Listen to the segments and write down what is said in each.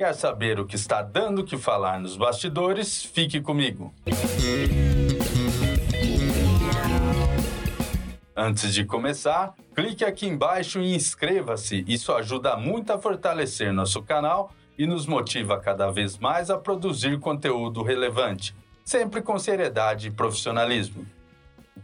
Quer saber o que está dando que falar nos bastidores? Fique comigo. Antes de começar, clique aqui embaixo e inscreva-se. Isso ajuda muito a fortalecer nosso canal e nos motiva cada vez mais a produzir conteúdo relevante, sempre com seriedade e profissionalismo.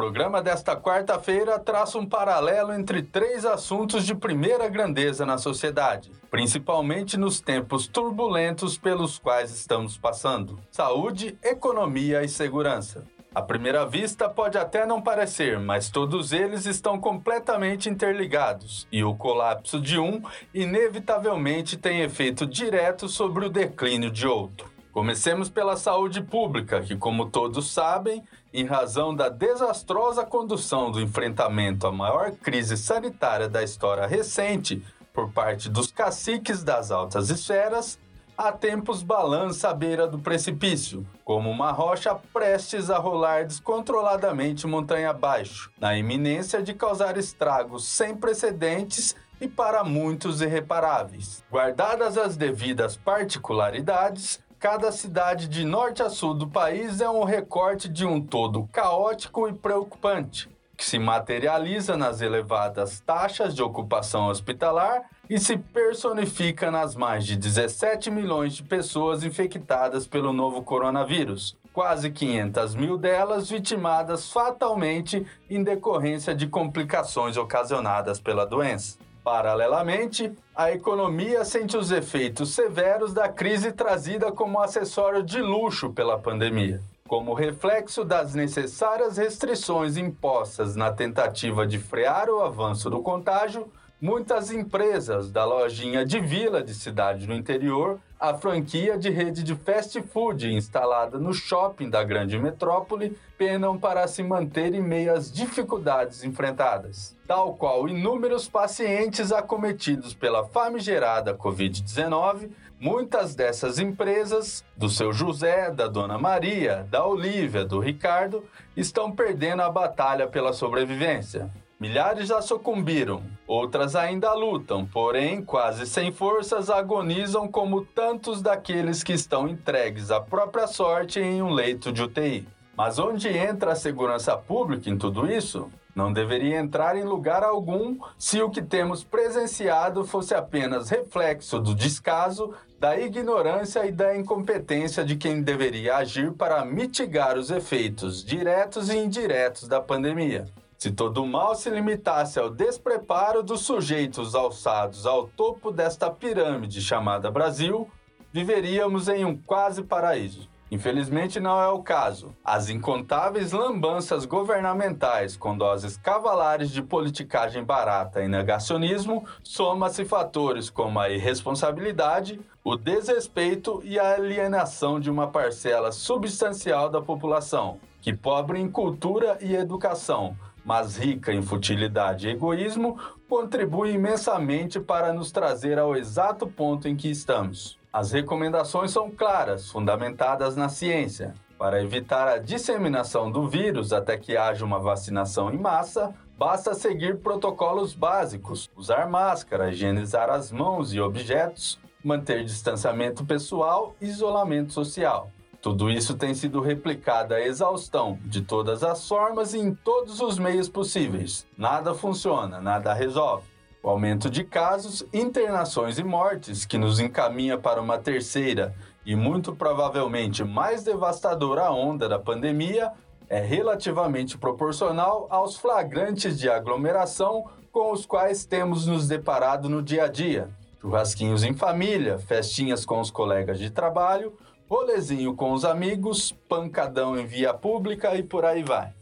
O programa desta quarta-feira traça um paralelo entre três assuntos de primeira grandeza na sociedade, principalmente nos tempos turbulentos pelos quais estamos passando: saúde, economia e segurança. À primeira vista pode até não parecer, mas todos eles estão completamente interligados, e o colapso de um inevitavelmente tem efeito direto sobre o declínio de outro. Comecemos pela saúde pública, que, como todos sabem, em razão da desastrosa condução do enfrentamento à maior crise sanitária da história recente por parte dos caciques das altas esferas, há tempos balança à beira do precipício, como uma rocha prestes a rolar descontroladamente montanha abaixo, na iminência de causar estragos sem precedentes e para muitos irreparáveis. Guardadas as devidas particularidades, cada cidade de norte a sul do país é um recorte de um todo caótico e preocupante, que se materializa nas elevadas taxas de ocupação hospitalar e se personifica nas mais de 17 milhões de pessoas infectadas pelo novo coronavírus, quase 500 mil delas vitimadas fatalmente em decorrência de complicações ocasionadas pela doença. Paralelamente, a economia sente os efeitos severos da crise trazida como acessório de luxo pela pandemia. Como reflexo das necessárias restrições impostas na tentativa de frear o avanço do contágio, Muitas empresas, da lojinha de vila de cidade no interior, a franquia de rede de fast food instalada no shopping da grande metrópole, penam para se manter em meio às dificuldades enfrentadas. Tal qual inúmeros pacientes acometidos pela famigerada Covid-19, muitas dessas empresas, do seu José, da Dona Maria, da Olívia, do Ricardo, estão perdendo a batalha pela sobrevivência. Milhares já sucumbiram, outras ainda lutam, porém, quase sem forças, agonizam como tantos daqueles que estão entregues à própria sorte em um leito de UTI. Mas onde entra a segurança pública em tudo isso? Não deveria entrar em lugar algum se o que temos presenciado fosse apenas reflexo do descaso, da ignorância e da incompetência de quem deveria agir para mitigar os efeitos diretos e indiretos da pandemia. Se todo o mal se limitasse ao despreparo dos sujeitos alçados ao topo desta pirâmide chamada Brasil, viveríamos em um quase paraíso. Infelizmente não é o caso. As incontáveis lambanças governamentais com doses cavalares de politicagem barata e negacionismo soma-se fatores como a irresponsabilidade, o desrespeito e a alienação de uma parcela substancial da população, que pobre em cultura e educação, mas rica em futilidade e egoísmo, contribui imensamente para nos trazer ao exato ponto em que estamos. As recomendações são claras, fundamentadas na ciência. Para evitar a disseminação do vírus até que haja uma vacinação em massa, basta seguir protocolos básicos, usar máscara, higienizar as mãos e objetos, manter distanciamento pessoal e isolamento social. Tudo isso tem sido replicado à exaustão, de todas as formas e em todos os meios possíveis. Nada funciona, nada resolve. O aumento de casos, internações e mortes, que nos encaminha para uma terceira e muito provavelmente mais devastadora onda da pandemia, é relativamente proporcional aos flagrantes de aglomeração com os quais temos nos deparado no dia a dia. Churrasquinhos em família, festinhas com os colegas de trabalho, rolezinho com os amigos, pancadão em via pública e por aí vai.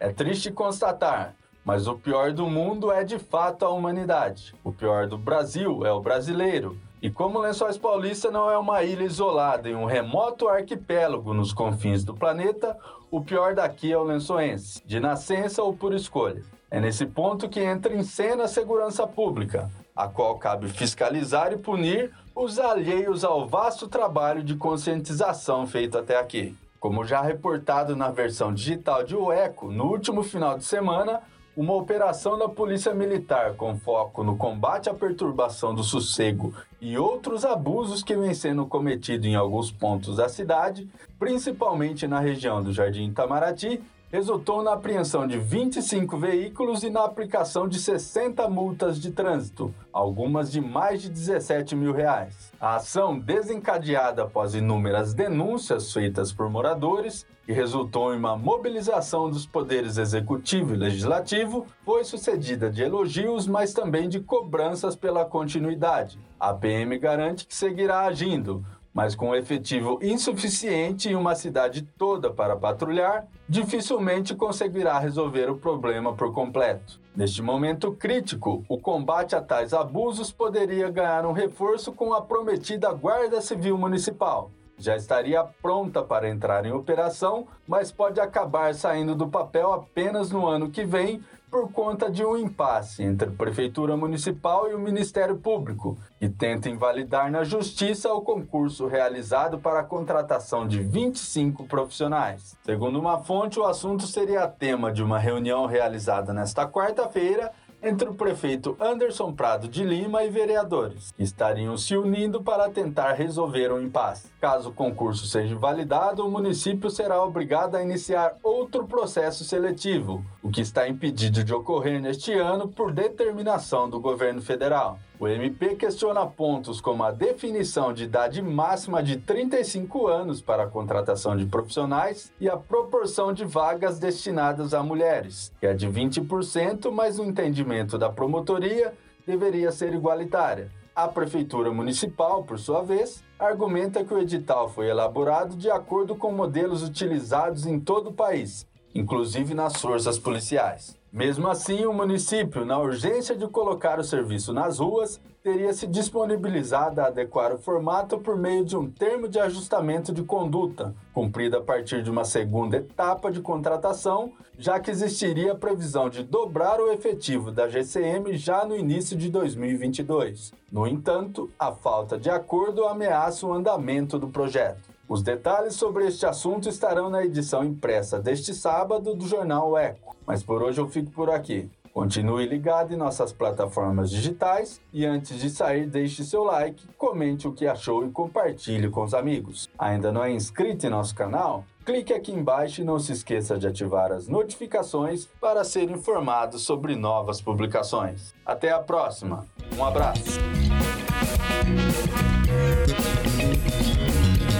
É triste constatar, mas o pior do mundo é de fato a humanidade. O pior do Brasil é o brasileiro, E como Lençóis Paulista não é uma ilha isolada em um remoto arquipélago nos confins do planeta, o pior daqui é o lençoense, de nascença ou por escolha. É nesse ponto que entra em cena a segurança pública, a qual cabe fiscalizar e punir os alheios ao vasto trabalho de conscientização feito até aqui. Como já reportado na versão digital de O Eco, no último final de semana, uma operação da Polícia Militar com foco no combate à perturbação do sossego e outros abusos que vêm sendo cometidos em alguns pontos da cidade, principalmente na região do Jardim Itamaraty, resultou na apreensão de 25 veículos e na aplicação de 60 multas de trânsito, algumas de mais de 17 mil reais. A ação, desencadeada após inúmeras denúncias feitas por moradores, que resultou em uma mobilização dos poderes executivo e legislativo, foi sucedida de elogios, mas também de cobranças pela continuidade. A PM garante que seguirá agindo, mas com um efetivo insuficiente em uma cidade toda para patrulhar, dificilmente conseguirá resolver o problema por completo. Neste momento crítico, o combate a tais abusos poderia ganhar um reforço com a prometida Guarda Civil Municipal. Já estaria pronta para entrar em operação, mas pode acabar saindo do papel apenas no ano que vem por conta de um impasse entre a Prefeitura Municipal e o Ministério Público, que tenta invalidar na Justiça o concurso realizado para a contratação de 25 profissionais. Segundo uma fonte, o assunto seria tema de uma reunião realizada nesta quarta-feira entre o prefeito Anderson Prado de Lima e vereadores, que estariam se unindo para tentar resolver o impasse. Caso o concurso seja validado, o município será obrigado a iniciar outro processo seletivo, o que está impedido de ocorrer neste ano por determinação do governo federal. O MP questiona pontos como a definição de idade máxima de 35 anos para a contratação de profissionais e a proporção de vagas destinadas a mulheres, que é de 20%, mas no entendimento da promotoria deveria ser igualitária. A Prefeitura Municipal, por sua vez, argumenta que o edital foi elaborado de acordo com modelos utilizados em todo o país, inclusive nas forças policiais. Mesmo assim, o município, na urgência de colocar o serviço nas ruas, teria se disponibilizado a adequar o formato por meio de um termo de ajustamento de conduta, cumprido a partir de uma segunda etapa de contratação, já que existiria a previsão de dobrar o efetivo da GCM já no início de 2022. No entanto, a falta de acordo ameaça o andamento do projeto. Os detalhes sobre este assunto estarão na edição impressa deste sábado do jornal Eco. Mas por hoje eu fico por aqui. Continue ligado em nossas plataformas digitais e antes de sair, deixe seu like, comente o que achou e compartilhe com os amigos. Ainda não é inscrito em nosso canal? Clique aqui embaixo e não se esqueça de ativar as notificações para ser informado sobre novas publicações. Até a próxima. Um abraço.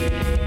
Thank